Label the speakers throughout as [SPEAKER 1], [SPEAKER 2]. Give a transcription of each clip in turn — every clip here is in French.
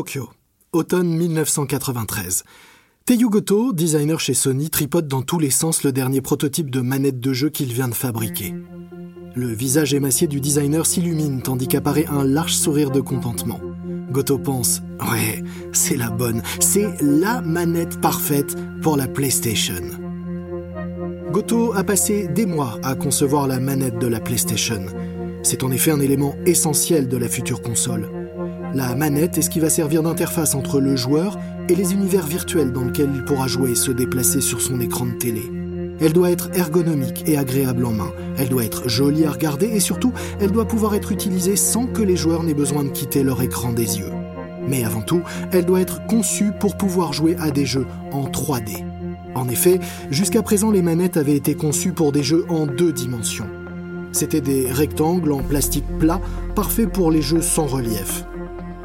[SPEAKER 1] Tokyo, automne 1993. Teiyu Goto, designer chez Sony, tripote dans tous les sens le dernier prototype de manette de jeu qu'il vient de fabriquer. Le visage émacié du designer s'illumine tandis qu'apparaît un large sourire de contentement. Goto pense Ouais, c'est la bonne, c'est la manette parfaite pour la PlayStation. Goto a passé des mois à concevoir la manette de la PlayStation. C'est en effet un élément essentiel de la future console. La manette est ce qui va servir d'interface entre le joueur et les univers virtuels dans lesquels il pourra jouer et se déplacer sur son écran de télé. Elle doit être ergonomique et agréable en main. Elle doit être jolie à regarder et surtout, elle doit pouvoir être utilisée sans que les joueurs n'aient besoin de quitter leur écran des yeux. Mais avant tout, elle doit être conçue pour pouvoir jouer à des jeux en 3D. En effet, jusqu'à présent, les manettes avaient été conçues pour des jeux en deux dimensions. C'étaient des rectangles en plastique plat, parfaits pour les jeux sans relief.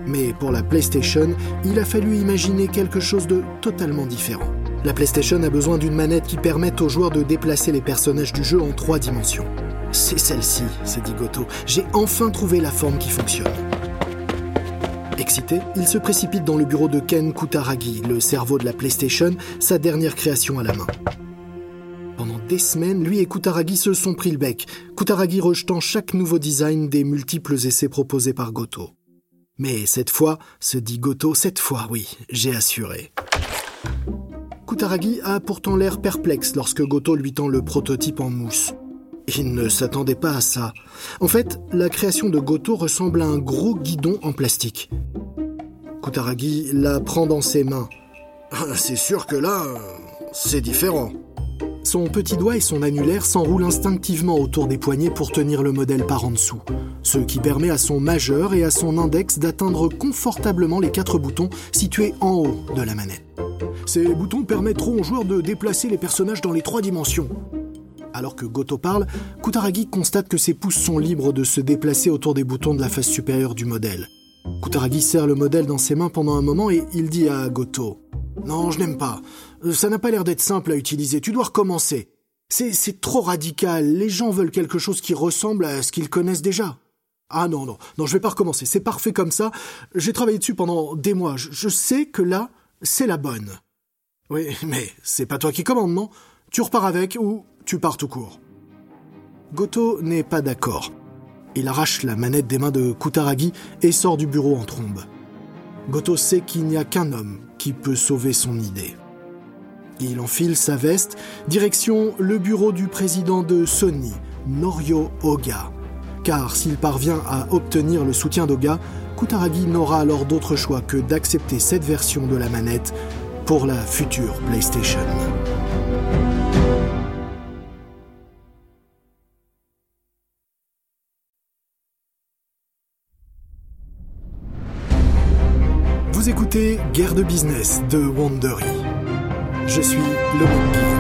[SPEAKER 1] Mais pour la PlayStation, il a fallu imaginer quelque chose de totalement différent. La PlayStation a besoin d'une manette qui permette aux joueurs de déplacer les personnages du jeu en trois dimensions. C'est celle-ci, s'est dit Goto. J'ai enfin trouvé la forme qui fonctionne. Excité, il se précipite dans le bureau de Ken Kutaragi, le cerveau de la PlayStation, sa dernière création à la main. Pendant des semaines, lui et Kutaragi se sont pris le bec, Kutaragi rejetant chaque nouveau design des multiples essais proposés par Goto. Mais cette fois, se dit Goto, cette fois, oui, j'ai assuré. Kutaragi a pourtant l'air perplexe lorsque Goto lui tend le prototype en mousse. Il ne s'attendait pas à ça. En fait, la création de Goto ressemble à un gros guidon en plastique. Kutaragi la prend dans ses mains.
[SPEAKER 2] Ah, c'est sûr que là, c'est différent.
[SPEAKER 1] Son petit doigt et son annulaire s'enroulent instinctivement autour des poignets pour tenir le modèle par en dessous, ce qui permet à son majeur et à son index d'atteindre confortablement les quatre boutons situés en haut de la manette. Ces boutons permettront aux joueurs de déplacer les personnages dans les trois dimensions. Alors que Goto parle, Kutaragi constate que ses pouces sont libres de se déplacer autour des boutons de la face supérieure du modèle. Kutaragi serre le modèle dans ses mains pendant un moment et il dit à Goto Non, je n'aime pas. Ça n'a pas l'air d'être simple à utiliser. Tu dois recommencer. C'est trop radical. Les gens veulent quelque chose qui ressemble à ce qu'ils connaissent déjà. Ah non, non, non, je vais pas recommencer. C'est parfait comme ça. J'ai travaillé dessus pendant des mois. Je, sais que là, c'est la bonne. Oui, mais c'est pas toi qui commandes, non? Tu repars avec ou tu pars tout court? Goto n'est pas d'accord. Il arrache la manette des mains de Kutaragi et sort du bureau en trombe. Goto sait qu'il n'y a qu'un homme qui peut sauver son idée. Il enfile sa veste, direction le bureau du président de Sony, Norio Oga. Car s'il parvient à obtenir le soutien d'Oga, Kutaragi n'aura alors d'autre choix que d'accepter cette version de la manette pour la future PlayStation. Vous écoutez Guerre de business de Wandery. Je suis Guillaume.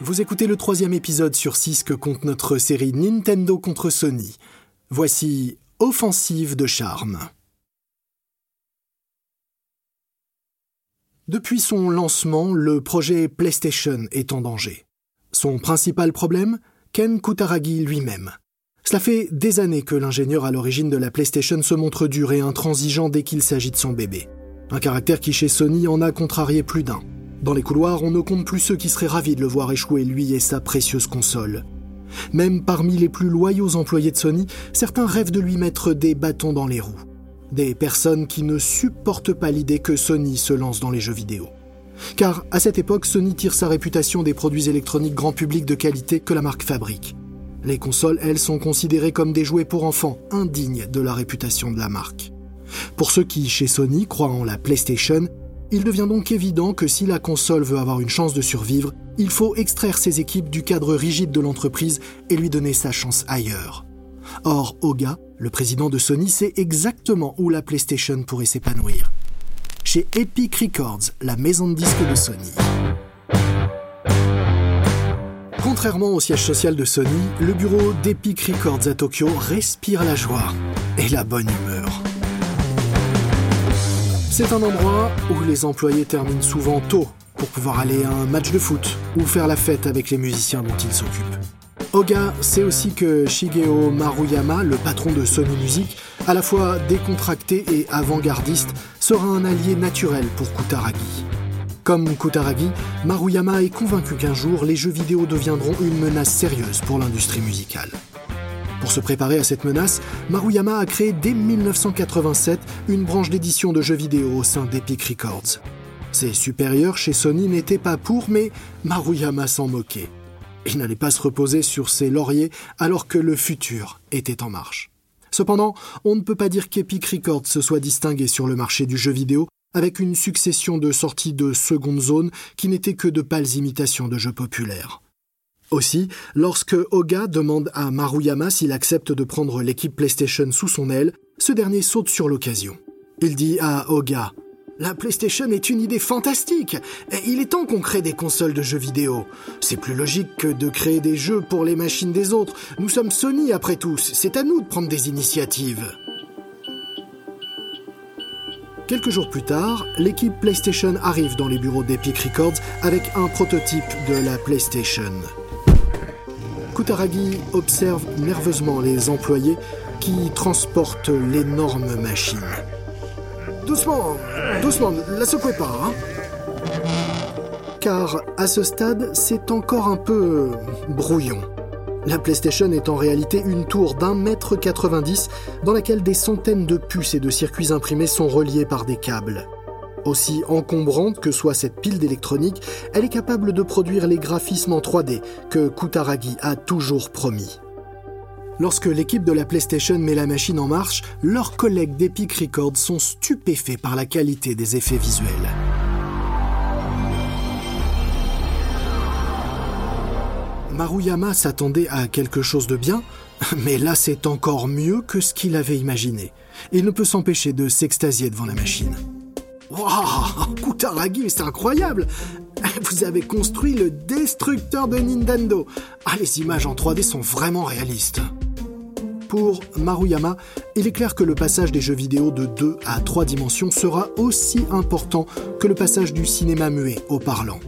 [SPEAKER 1] Vous écoutez le troisième épisode sur six que compte notre série Nintendo contre Sony. Voici Offensive de charme. Depuis son lancement, le projet PlayStation est en danger. Son principal problème Ken Kutaragi lui-même. Cela fait des années que l'ingénieur à l'origine de la PlayStation se montre dur et intransigeant dès qu'il s'agit de son bébé. Un caractère qui chez Sony en a contrarié plus d'un. Dans les couloirs, on ne compte plus ceux qui seraient ravis de le voir échouer lui et sa précieuse console. Même parmi les plus loyaux employés de Sony, certains rêvent de lui mettre des bâtons dans les roues. Des personnes qui ne supportent pas l'idée que Sony se lance dans les jeux vidéo. Car à cette époque, Sony tire sa réputation des produits électroniques grand public de qualité que la marque fabrique. Les consoles, elles, sont considérées comme des jouets pour enfants, indignes de la réputation de la marque. Pour ceux qui, chez Sony, croient en la PlayStation, il devient donc évident que si la console veut avoir une chance de survivre, il faut extraire ses équipes du cadre rigide de l'entreprise et lui donner sa chance ailleurs. Or, Oga, le président de Sony, sait exactement où la PlayStation pourrait s'épanouir. Chez Epic Records, la maison de disques de Sony. Contrairement au siège social de Sony, le bureau d'Epic Records à Tokyo respire la joie et la bonne humeur. C'est un endroit où les employés terminent souvent tôt pour pouvoir aller à un match de foot ou faire la fête avec les musiciens dont ils s'occupent. Oga sait aussi que Shigeo Maruyama, le patron de Sony Music, à la fois décontracté et avant-gardiste, sera un allié naturel pour Kutaragi. Comme Kutaragi, Maruyama est convaincu qu'un jour les jeux vidéo deviendront une menace sérieuse pour l'industrie musicale. Pour se préparer à cette menace, Maruyama a créé dès 1987 une branche d'édition de jeux vidéo au sein d'Epic Records. Ses supérieurs chez Sony n'étaient pas pour, mais Maruyama s'en moquait. Il n'allait pas se reposer sur ses lauriers alors que le futur était en marche. Cependant, on ne peut pas dire qu'Epic Records se soit distingué sur le marché du jeu vidéo avec une succession de sorties de seconde zone qui n'étaient que de pâles imitations de jeux populaires. Aussi, lorsque Oga demande à Maruyama s'il accepte de prendre l'équipe PlayStation sous son aile, ce dernier saute sur l'occasion. Il dit à Oga la PlayStation est une idée fantastique. Il est temps qu'on crée des consoles de jeux vidéo. C'est plus logique que de créer des jeux pour les machines des autres. Nous sommes Sony après tout. C'est à nous de prendre des initiatives. Quelques jours plus tard, l'équipe PlayStation arrive dans les bureaux d'Epic Records avec un prototype de la PlayStation. Kutaragi observe nerveusement les employés qui transportent l'énorme machine. Doucement, doucement, la secouez pas, hein Car à ce stade, c'est encore un peu brouillon. La PlayStation est en réalité une tour d'un mètre 90 dans laquelle des centaines de puces et de circuits imprimés sont reliés par des câbles. Aussi encombrante que soit cette pile d'électronique, elle est capable de produire les graphismes en 3D que Kutaragi a toujours promis. Lorsque l'équipe de la PlayStation met la machine en marche, leurs collègues d'Epic Records sont stupéfaits par la qualité des effets visuels. Maruyama s'attendait à quelque chose de bien, mais là c'est encore mieux que ce qu'il avait imaginé. Il ne peut s'empêcher de s'extasier devant la machine. Waouh Kutaragi, c'est incroyable Vous avez construit le destructeur de Nintendo Ah, les images en 3D sont vraiment réalistes pour Maruyama, il est clair que le passage des jeux vidéo de 2 à 3 dimensions sera aussi important que le passage du cinéma muet au parlant.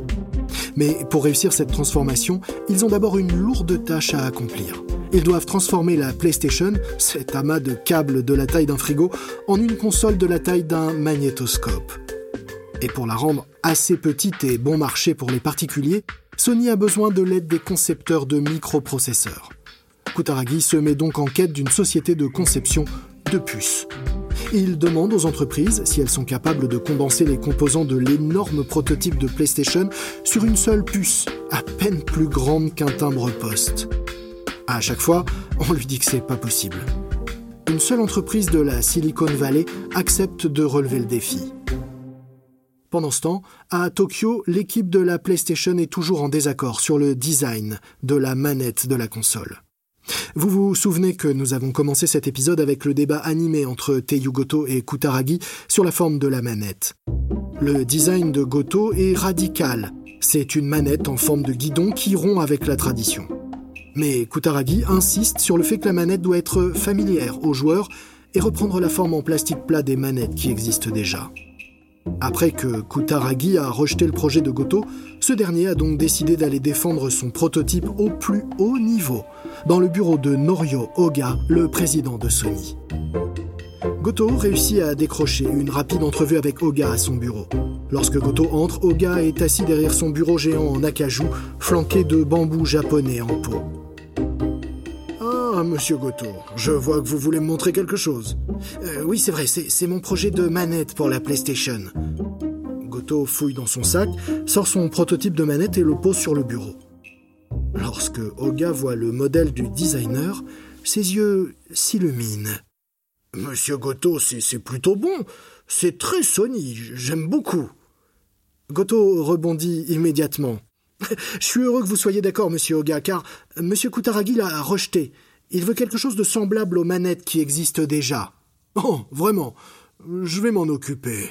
[SPEAKER 1] Mais pour réussir cette transformation, ils ont d'abord une lourde tâche à accomplir. Ils doivent transformer la PlayStation, cet amas de câbles de la taille d'un frigo, en une console de la taille d'un magnétoscope. Et pour la rendre assez petite et bon marché pour les particuliers, Sony a besoin de l'aide des concepteurs de microprocesseurs. Kutaragi se met donc en quête d'une société de conception de puces. Il demande aux entreprises si elles sont capables de condenser les composants de l'énorme prototype de PlayStation sur une seule puce, à peine plus grande qu'un timbre-poste. À chaque fois, on lui dit que c'est pas possible. Une seule entreprise de la Silicon Valley accepte de relever le défi. Pendant ce temps, à Tokyo, l'équipe de la PlayStation est toujours en désaccord sur le design de la manette de la console. Vous vous souvenez que nous avons commencé cet épisode avec le débat animé entre Teiyu Goto et Kutaragi sur la forme de la manette. Le design de Goto est radical. C'est une manette en forme de guidon qui rompt avec la tradition. Mais Kutaragi insiste sur le fait que la manette doit être familière aux joueurs et reprendre la forme en plastique plat des manettes qui existent déjà. Après que Kutaragi a rejeté le projet de Goto, ce dernier a donc décidé d'aller défendre son prototype au plus haut niveau, dans le bureau de Norio Oga, le président de Sony. Goto réussit à décrocher une rapide entrevue avec Oga à son bureau. Lorsque Goto entre, Oga est assis derrière son bureau géant en acajou, flanqué de bambous japonais en pot. Monsieur Goto, je vois que vous voulez me montrer quelque chose. Euh, oui, c'est vrai, c'est mon projet de manette pour la PlayStation. Goto fouille dans son sac, sort son prototype de manette et le pose sur le bureau. Lorsque Oga voit le modèle du designer, ses yeux s'illuminent. Monsieur Goto, c'est plutôt bon. C'est très Sony, j'aime beaucoup. Goto rebondit immédiatement. Je suis heureux que vous soyez d'accord, monsieur Oga, car monsieur Kutaragi l'a rejeté. Il veut quelque chose de semblable aux manettes qui existent déjà. Oh, vraiment, je vais m'en occuper.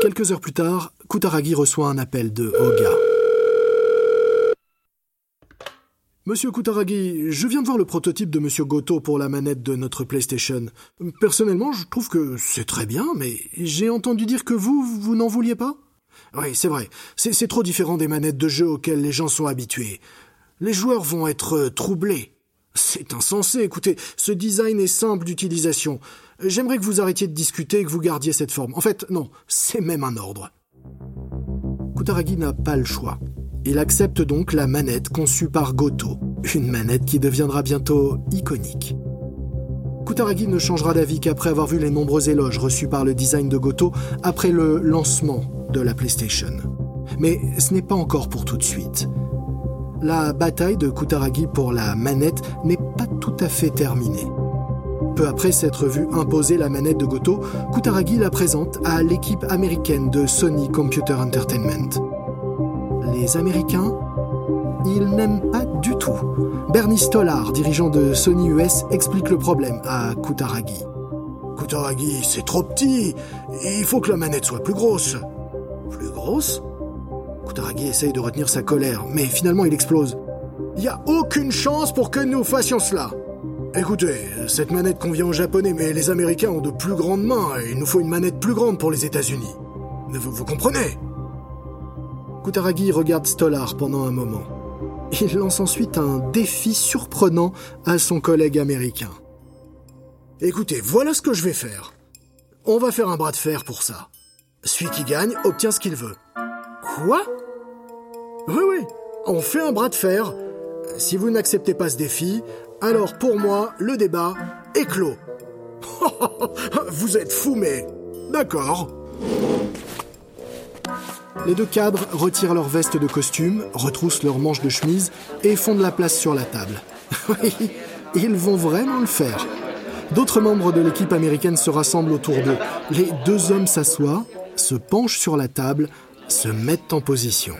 [SPEAKER 1] Quelques heures plus tard, Kutaragi reçoit un appel de Oga. Monsieur Kutaragi, je viens de voir le prototype de Monsieur Goto pour la manette de notre PlayStation. Personnellement, je trouve que c'est très bien, mais j'ai entendu dire que vous, vous n'en vouliez pas? Oui, c'est vrai. C'est trop différent des manettes de jeu auxquelles les gens sont habitués. Les joueurs vont être troublés. C'est insensé, écoutez, ce design est simple d'utilisation. J'aimerais que vous arrêtiez de discuter et que vous gardiez cette forme. En fait, non, c'est même un ordre. Kutaragi n'a pas le choix. Il accepte donc la manette conçue par Goto, une manette qui deviendra bientôt iconique. Kutaragi ne changera d'avis qu'après avoir vu les nombreux éloges reçus par le design de Goto après le lancement la PlayStation. Mais ce n'est pas encore pour tout de suite. La bataille de Kutaragi pour la manette n'est pas tout à fait terminée. Peu après s'être vu imposer la manette de Goto, Kutaragi la présente à l'équipe américaine de Sony Computer Entertainment les Américains, ils n'aiment pas du tout. Bernie Stolar, dirigeant de Sony US, explique le problème à Kutaragi.
[SPEAKER 2] Kutaragi, c'est trop petit. Il faut que la manette soit
[SPEAKER 1] plus grosse. Kutaragi essaye de retenir sa colère, mais finalement il explose.
[SPEAKER 2] Il n'y a aucune chance pour que nous fassions cela. Écoutez, cette manette convient aux Japonais, mais les Américains ont de plus grandes mains et il nous faut une manette plus grande pour les États-Unis. Vous, vous comprenez?
[SPEAKER 1] Kutaragi regarde Stolar pendant un moment. Il lance ensuite un défi surprenant à son collègue américain.
[SPEAKER 2] Écoutez, voilà ce que je vais faire. On va faire un bras de fer pour ça. Celui qui gagne obtient ce qu'il veut.
[SPEAKER 1] Quoi?
[SPEAKER 2] Oui, oui, on fait un bras de fer. Si vous n'acceptez pas ce défi, alors pour moi, le débat est clos. vous êtes fou, mais... D'accord.
[SPEAKER 1] Les deux cadres retirent leurs vestes de costume, retroussent leurs manches de chemise et font de la place sur la table. Oui, ils vont vraiment le faire. D'autres membres de l'équipe américaine se rassemblent autour d'eux. Les deux hommes s'assoient, se penchent sur la table, se mettent en position.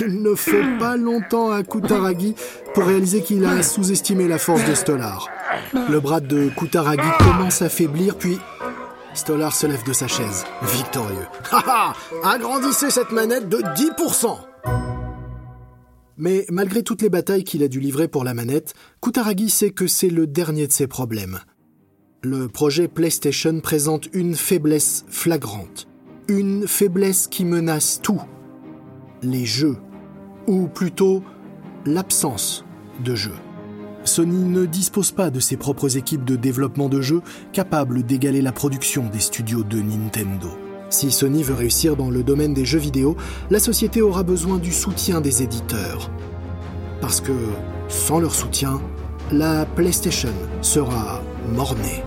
[SPEAKER 1] Il ne faut pas longtemps à Kutaragi pour réaliser qu'il a sous-estimé la force de Stolar. Le bras de Kutaragi commence à faiblir, puis Stolar se lève de sa chaise, victorieux.
[SPEAKER 2] Haha Agrandissez cette manette de 10%
[SPEAKER 1] Mais malgré toutes les batailles qu'il a dû livrer pour la manette, Kutaragi sait que c'est le dernier de ses problèmes. Le projet PlayStation présente une faiblesse flagrante. Une faiblesse qui menace tout. Les jeux. Ou plutôt l'absence de jeux. Sony ne dispose pas de ses propres équipes de développement de jeux capables d'égaler la production des studios de Nintendo. Si Sony veut réussir dans le domaine des jeux vidéo, la société aura besoin du soutien des éditeurs. Parce que, sans leur soutien, la PlayStation sera mornée.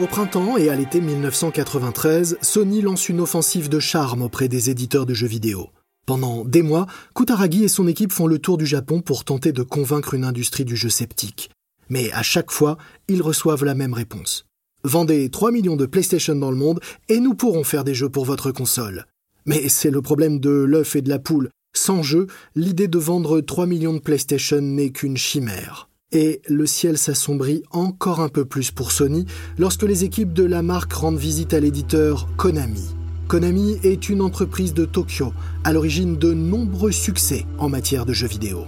[SPEAKER 1] Au printemps et à l'été 1993, Sony lance une offensive de charme auprès des éditeurs de jeux vidéo. Pendant des mois, Kutaragi et son équipe font le tour du Japon pour tenter de convaincre une industrie du jeu sceptique. Mais à chaque fois, ils reçoivent la même réponse. Vendez 3 millions de PlayStation dans le monde et nous pourrons faire des jeux pour votre console. Mais c'est le problème de l'œuf et de la poule. Sans jeu, l'idée de vendre 3 millions de PlayStation n'est qu'une chimère. Et le ciel s'assombrit encore un peu plus pour Sony lorsque les équipes de la marque rendent visite à l'éditeur Konami. Konami est une entreprise de Tokyo, à l'origine de nombreux succès en matière de jeux vidéo.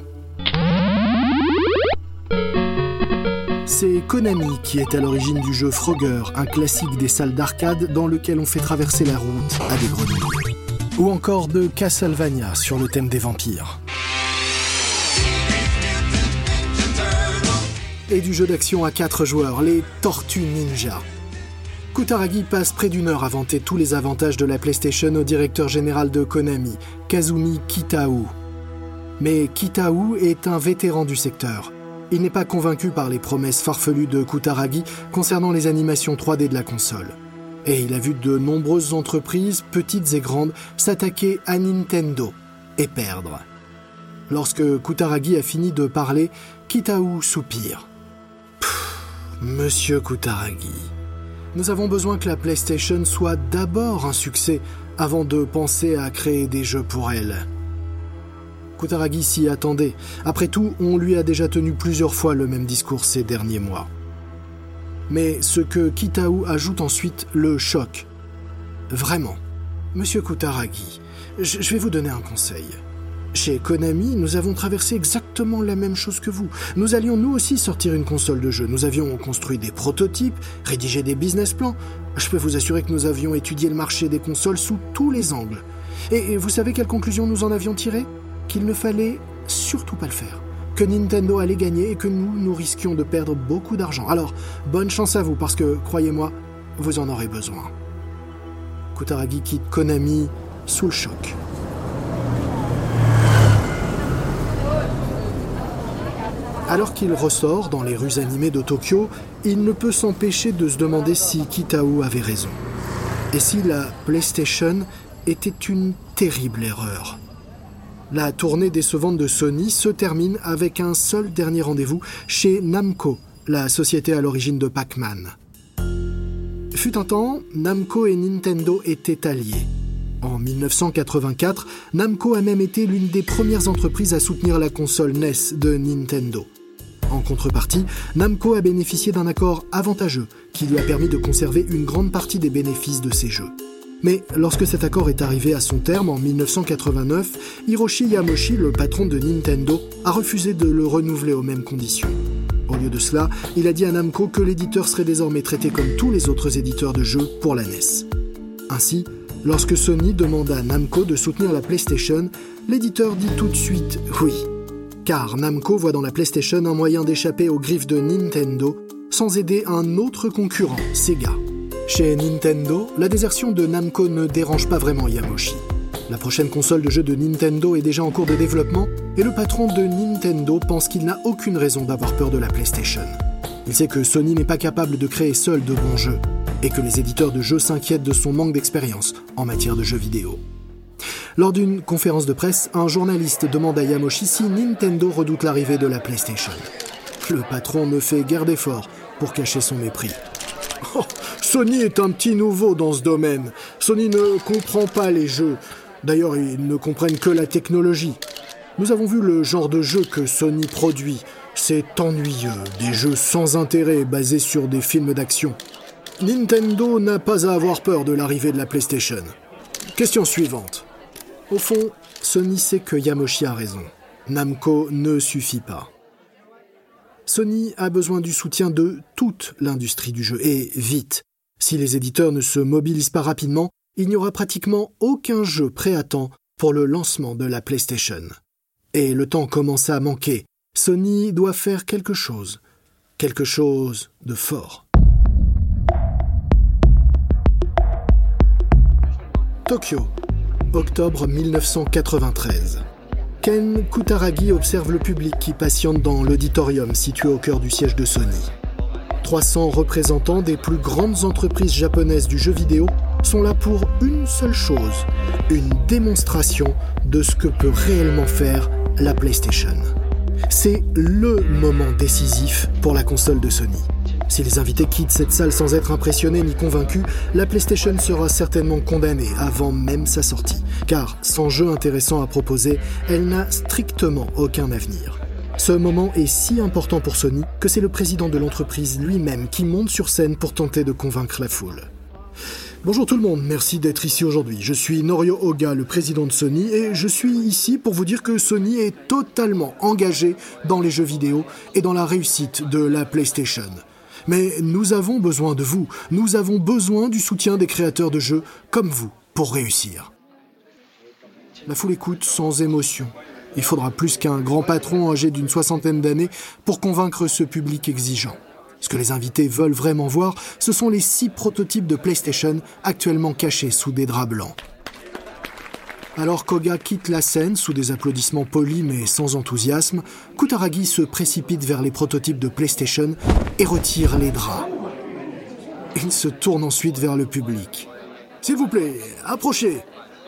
[SPEAKER 1] C'est Konami qui est à l'origine du jeu Frogger, un classique des salles d'arcade dans lequel on fait traverser la route à des grenouilles. Ou encore de Castlevania sur le thème des vampires. et du jeu d'action à 4 joueurs, les Tortues Ninja. Kutaragi passe près d'une heure à vanter tous les avantages de la PlayStation au directeur général de Konami, Kazumi Kitao. Mais Kitao est un vétéran du secteur. Il n'est pas convaincu par les promesses farfelues de Kutaragi concernant les animations 3D de la console. Et il a vu de nombreuses entreprises, petites et grandes, s'attaquer à Nintendo et perdre. Lorsque Kutaragi a fini de parler, Kitao soupire. Monsieur Kutaragi, Nous avons besoin que la PlayStation soit d'abord un succès avant de penser à créer des jeux pour elle. Kutaragi s'y attendait. Après tout, on lui a déjà tenu plusieurs fois le même discours ces derniers mois. Mais ce que Kitao ajoute ensuite le choque. Vraiment. Monsieur Kutaragi, je vais vous donner un conseil. Chez Konami, nous avons traversé exactement la même chose que vous. Nous allions nous aussi sortir une console de jeu. Nous avions construit des prototypes, rédigé des business plans. Je peux vous assurer que nous avions étudié le marché des consoles sous tous les angles. Et vous savez quelle conclusion nous en avions tiré? Qu'il ne fallait surtout pas le faire. Que Nintendo allait gagner et que nous, nous risquions de perdre beaucoup d'argent. Alors, bonne chance à vous parce que, croyez-moi, vous en aurez besoin. Kutaragi quitte Konami sous le choc. Alors qu'il ressort dans les rues animées de Tokyo, il ne peut s'empêcher de se demander si Kitao avait raison. Et si la PlayStation était une terrible erreur. La tournée décevante de Sony se termine avec un seul dernier rendez-vous chez Namco, la société à l'origine de Pac-Man. Fut un temps, Namco et Nintendo étaient alliés. En 1984, Namco a même été l'une des premières entreprises à soutenir la console NES de Nintendo. En contrepartie, Namco a bénéficié d'un accord avantageux qui lui a permis de conserver une grande partie des bénéfices de ses jeux. Mais lorsque cet accord est arrivé à son terme en 1989, Hiroshi Yamoshi, le patron de Nintendo, a refusé de le renouveler aux mêmes conditions. Au lieu de cela, il a dit à Namco que l'éditeur serait désormais traité comme tous les autres éditeurs de jeux pour la NES. Ainsi, lorsque Sony demanda à Namco de soutenir la PlayStation, l'éditeur dit tout de suite oui car Namco voit dans la PlayStation un moyen d'échapper aux griffes de Nintendo sans aider un autre concurrent, Sega. Chez Nintendo, la désertion de Namco ne dérange pas vraiment Yamoshi. La prochaine console de jeu de Nintendo est déjà en cours de développement et le patron de Nintendo pense qu'il n'a aucune raison d'avoir peur de la PlayStation. Il sait que Sony n'est pas capable de créer seul de bons jeux et que les éditeurs de jeux s'inquiètent de son manque d'expérience en matière de jeux vidéo. Lors d'une conférence de presse, un journaliste demande à Yamoshi si Nintendo redoute l'arrivée de la PlayStation. Le patron ne fait guère d'efforts pour cacher son mépris. Oh, Sony est un petit nouveau dans ce domaine. Sony ne comprend pas les jeux. D'ailleurs, ils ne comprennent que la technologie. Nous avons vu le genre de jeu que Sony produit. C'est ennuyeux, des jeux sans intérêt basés sur des films d'action. Nintendo n'a pas à avoir peur de l'arrivée de la PlayStation. Question suivante. Au fond, Sony sait que Yamoshi a raison. Namco ne suffit pas. Sony a besoin du soutien de toute l'industrie du jeu, et vite. Si les éditeurs ne se mobilisent pas rapidement, il n'y aura pratiquement aucun jeu prêt à temps pour le lancement de la PlayStation. Et le temps commence à manquer. Sony doit faire quelque chose. Quelque chose de fort. Tokyo, octobre 1993. Ken Kutaragi observe le public qui patiente dans l'auditorium situé au cœur du siège de Sony. 300 représentants des plus grandes entreprises japonaises du jeu vidéo sont là pour une seule chose, une démonstration de ce que peut réellement faire la PlayStation. C'est LE moment décisif pour la console de Sony. Si les invités quittent cette salle sans être impressionnés ni convaincus, la PlayStation sera certainement condamnée avant même sa sortie, car sans jeu intéressant à proposer, elle n'a strictement aucun avenir. Ce moment est si important pour Sony que c'est le président de l'entreprise lui-même qui monte sur scène pour tenter de convaincre la foule. Bonjour tout le monde, merci d'être ici aujourd'hui. Je suis Norio Oga, le président de Sony, et je suis ici pour vous dire que Sony est totalement engagé dans les jeux vidéo et dans la réussite de la PlayStation. Mais nous avons besoin de vous, nous avons besoin du soutien des créateurs de jeux comme vous pour réussir. La foule écoute sans émotion. Il faudra plus qu'un grand patron âgé d'une soixantaine d'années pour convaincre ce public exigeant. Ce que les invités veulent vraiment voir, ce sont les six prototypes de PlayStation actuellement cachés sous des draps blancs. Alors Koga quitte la scène sous des applaudissements polis mais sans enthousiasme, Kutaragi se précipite vers les prototypes de PlayStation et retire les draps. Il se tourne ensuite vers le public. S'il vous plaît, approchez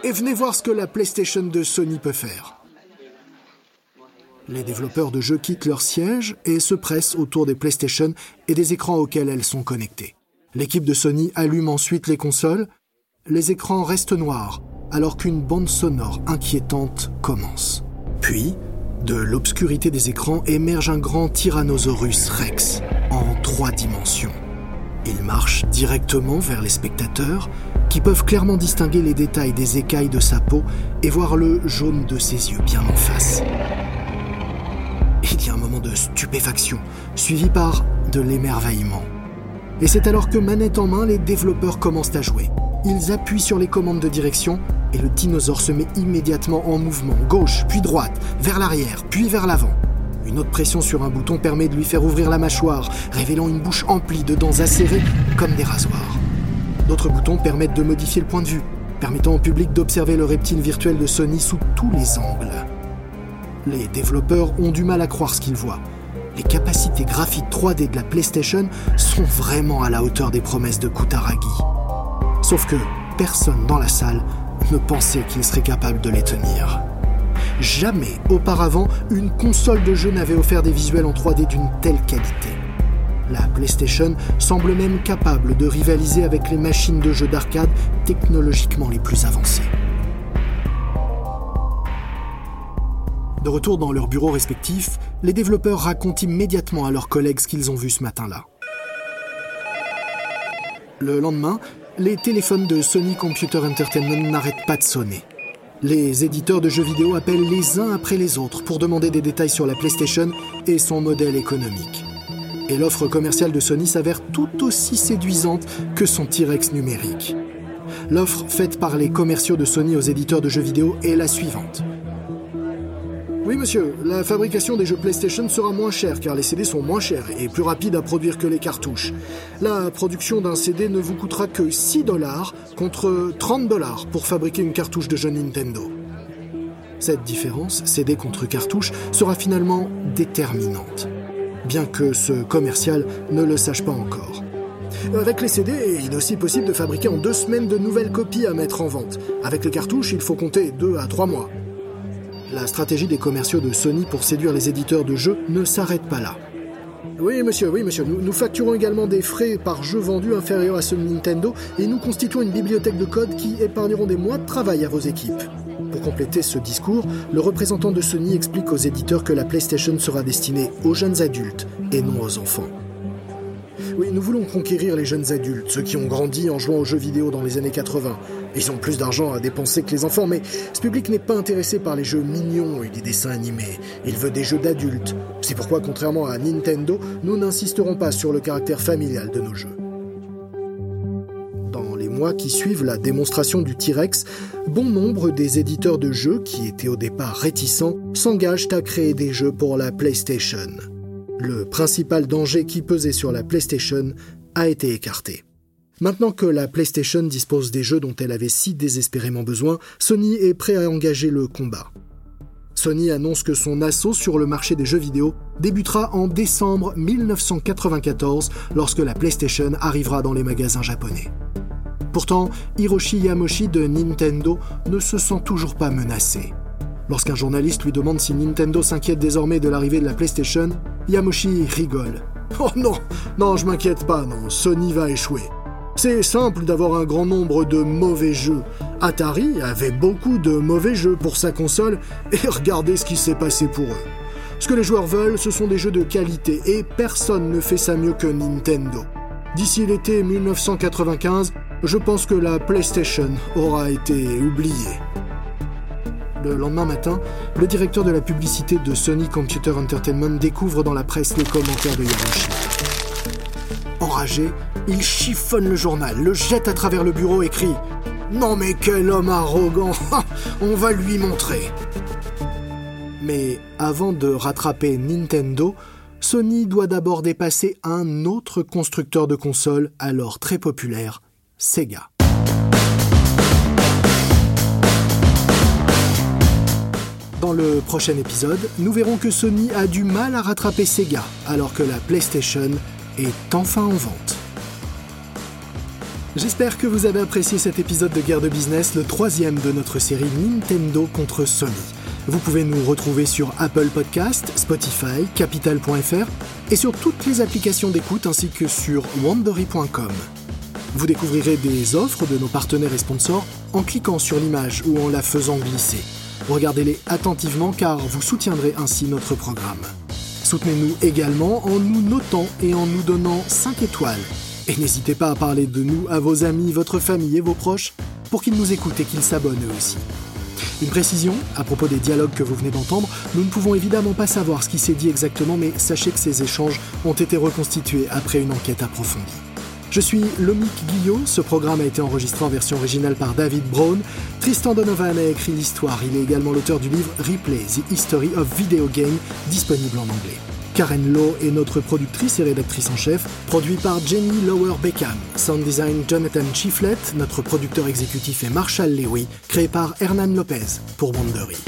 [SPEAKER 1] et venez voir ce que la PlayStation de Sony peut faire. Les développeurs de jeux quittent leur siège et se pressent autour des PlayStation et des écrans auxquels elles sont connectées. L'équipe de Sony allume ensuite les consoles. Les écrans restent noirs, alors qu'une bande sonore inquiétante commence. Puis, de l'obscurité des écrans émerge un grand Tyrannosaurus Rex en trois dimensions. Il marche directement vers les spectateurs, qui peuvent clairement distinguer les détails des écailles de sa peau et voir le jaune de ses yeux bien en face. Il y a un moment de stupéfaction, suivi par de l'émerveillement. Et c'est alors que manette en main, les développeurs commencent à jouer. Ils appuient sur les commandes de direction et le dinosaure se met immédiatement en mouvement, gauche, puis droite, vers l'arrière, puis vers l'avant. Une autre pression sur un bouton permet de lui faire ouvrir la mâchoire, révélant une bouche emplie de dents acérées comme des rasoirs. D'autres boutons permettent de modifier le point de vue, permettant au public d'observer le reptile virtuel de Sony sous tous les angles. Les développeurs ont du mal à croire ce qu'ils voient. Les capacités graphiques 3D de la PlayStation sont vraiment à la hauteur des promesses de Kutaragi. Sauf que personne dans la salle ne pensait qu'il serait capable de les tenir. Jamais auparavant, une console de jeu n'avait offert des visuels en 3D d'une telle qualité. La PlayStation semble même capable de rivaliser avec les machines de jeux d'arcade technologiquement les plus avancées. De retour dans leurs bureaux respectifs, les développeurs racontent immédiatement à leurs collègues ce qu'ils ont vu ce matin-là. Le lendemain, les téléphones de Sony Computer Entertainment n'arrêtent pas de sonner. Les éditeurs de jeux vidéo appellent les uns après les autres pour demander des détails sur la PlayStation et son modèle économique. Et l'offre commerciale de Sony s'avère tout aussi séduisante que son T-Rex numérique. L'offre faite par les commerciaux de Sony aux éditeurs de jeux vidéo est la suivante.
[SPEAKER 2] Oui, monsieur, la fabrication des jeux PlayStation sera moins chère car les CD sont moins chers et plus rapides à produire que les cartouches. La production d'un CD ne vous coûtera que 6 dollars contre 30 dollars pour fabriquer une cartouche de jeu Nintendo. Cette différence, CD contre cartouche, sera finalement déterminante, bien que ce commercial ne le sache pas encore. Avec les CD, il est aussi possible de fabriquer en deux semaines de nouvelles copies à mettre en vente. Avec les cartouches, il faut compter 2 à 3 mois. La stratégie des commerciaux de Sony pour séduire les éditeurs de jeux ne s'arrête pas là. Oui, monsieur, oui, monsieur. Nous, facturons également des frais par jeu vendu inférieurs à ceux de Nintendo et nous constituons une bibliothèque de code qui épargneront des mois de travail à vos équipes. Pour compléter ce discours, le représentant de Sony explique aux éditeurs que la PlayStation sera destinée aux jeunes adultes et non aux enfants. Oui, nous voulons conquérir les jeunes adultes, ceux qui ont grandi en jouant aux jeux vidéo dans les années 80. Ils ont plus d'argent à dépenser que les enfants, mais ce public n'est pas intéressé par les jeux mignons et les dessins animés. Il veut des jeux d'adultes. C'est pourquoi, contrairement à Nintendo, nous n'insisterons pas sur le caractère familial de nos jeux. Dans les mois qui suivent la démonstration du T-Rex, bon nombre des éditeurs de jeux, qui étaient au départ réticents, s'engagent à créer des jeux pour la PlayStation. Le principal danger qui pesait sur la PlayStation a été écarté. Maintenant que la PlayStation dispose des jeux dont elle avait si désespérément besoin, Sony est prêt à engager le combat. Sony annonce que son assaut sur le marché des jeux vidéo débutera en décembre 1994 lorsque la PlayStation arrivera dans les magasins japonais. Pourtant, Hiroshi Yamoshi de Nintendo ne se sent toujours pas menacé. Lorsqu'un journaliste lui demande si Nintendo s'inquiète désormais de l'arrivée de la PlayStation, Yamoshi rigole. Oh non, non, je m'inquiète pas, non, Sony va échouer. C'est simple d'avoir un grand nombre de mauvais jeux. Atari avait beaucoup de mauvais jeux pour sa console et regardez ce qui s'est passé pour eux. Ce que les joueurs veulent, ce sont des jeux de qualité et personne ne fait ça mieux que Nintendo. D'ici l'été 1995, je pense que la PlayStation aura été oubliée. Le lendemain matin, le directeur de la publicité de Sony Computer Entertainment découvre dans la presse les commentaires de Yamoshi. Enragé, il chiffonne le journal, le jette à travers le bureau et crie Non mais quel homme arrogant On va lui montrer Mais avant de rattraper Nintendo, Sony doit d'abord dépasser un autre constructeur de consoles alors très populaire, Sega. Dans le prochain épisode, nous verrons que Sony a du mal à rattraper Sega alors que la PlayStation est enfin en vente. J'espère que vous avez apprécié cet épisode de Guerre de Business, le troisième de notre série Nintendo contre Sony. Vous pouvez nous retrouver sur Apple Podcast, Spotify, Capital.fr et sur toutes les applications d'écoute ainsi que sur wandery.com.
[SPEAKER 1] Vous découvrirez des offres de nos partenaires et sponsors en cliquant sur l'image ou en la faisant glisser. Regardez-les attentivement car vous soutiendrez ainsi notre programme. Soutenez-nous également en nous notant et en nous donnant 5 étoiles. Et n'hésitez pas à parler de nous à vos amis, votre famille et vos proches pour qu'ils nous écoutent et qu'ils s'abonnent eux aussi. Une précision, à propos des dialogues que vous venez d'entendre, nous ne pouvons évidemment pas savoir ce qui s'est dit exactement, mais sachez que ces échanges ont été reconstitués après une enquête approfondie. Je suis Lomic Guillot, ce programme a été enregistré en version originale par David Brown. Tristan Donovan a écrit l'histoire, il est également l'auteur du livre Replay, The History of Video Game, disponible en anglais. Karen Lowe est notre productrice et rédactrice en chef, produit par Jenny Lower Beckham. Sound design Jonathan Chiflet, notre producteur exécutif est Marshall Lewy, créé par Hernan Lopez pour Wandery.